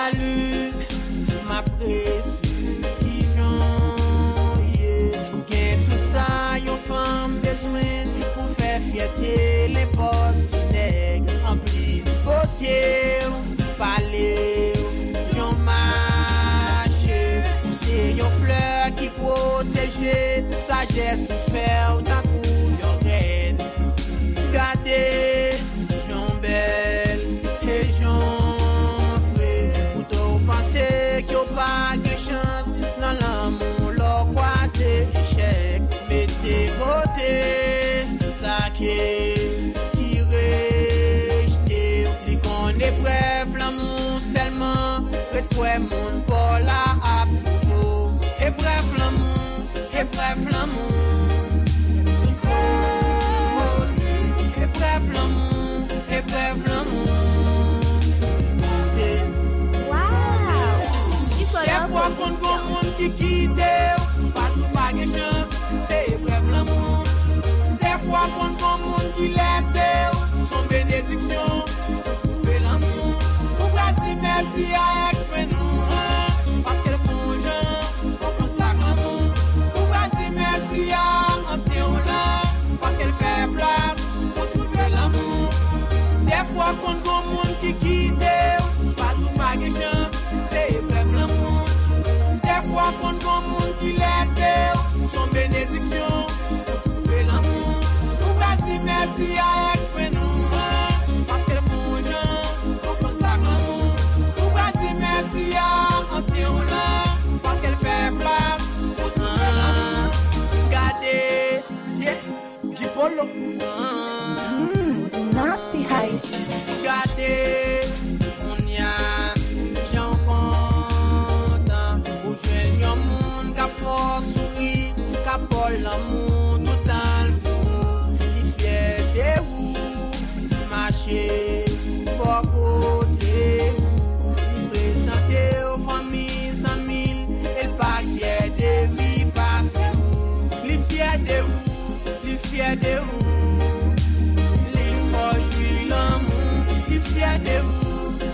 salut, ma précieuse pigeon. Yeah. Gen tout ça, yon femme besoin pour faire fierté. L'époque qui nègre en plus côté parler j'en marche. C'est yon fleur qui protège. Sagesse faire ta cou yon reine. Gardez j'en belle rete sa ke ki rejte Li kon eprev la moun selman kwe moun ap la moun, eprev la moun Eprev la moun, eprev pa kon kon moun ki lese ou Son benediksyon, pou trouve l'amour Ou prati mersi a Jipolo mm, Nasty high. Gardez, on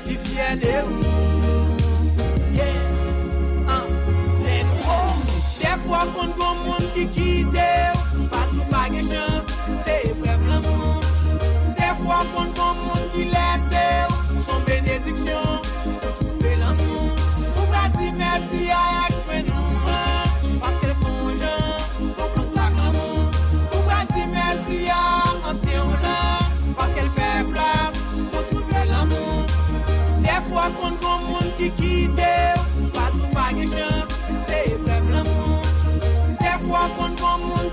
qui fiel et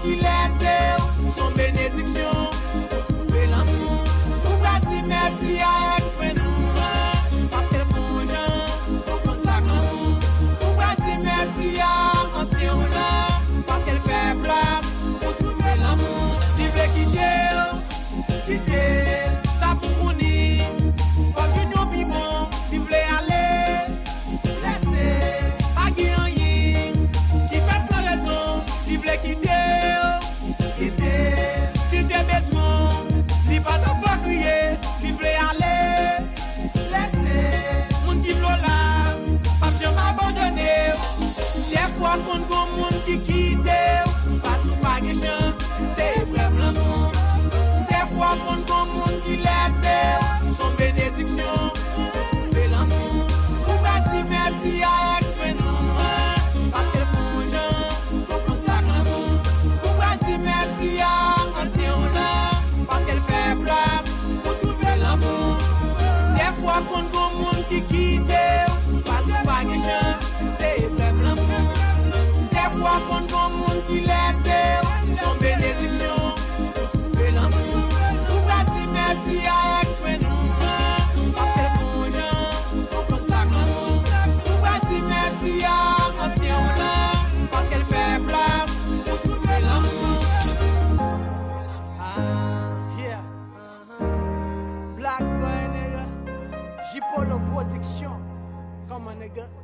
qui laisse Son bénédiction pour trouver l'amour. Pour dire merci à ex mais nous Parce qu'elle font gens, comprendre ça l'amour Pour dire merci à ancien là Parce qu'elle fait place pour trouver l'amour. Veux quitter, quitter One. go nigga.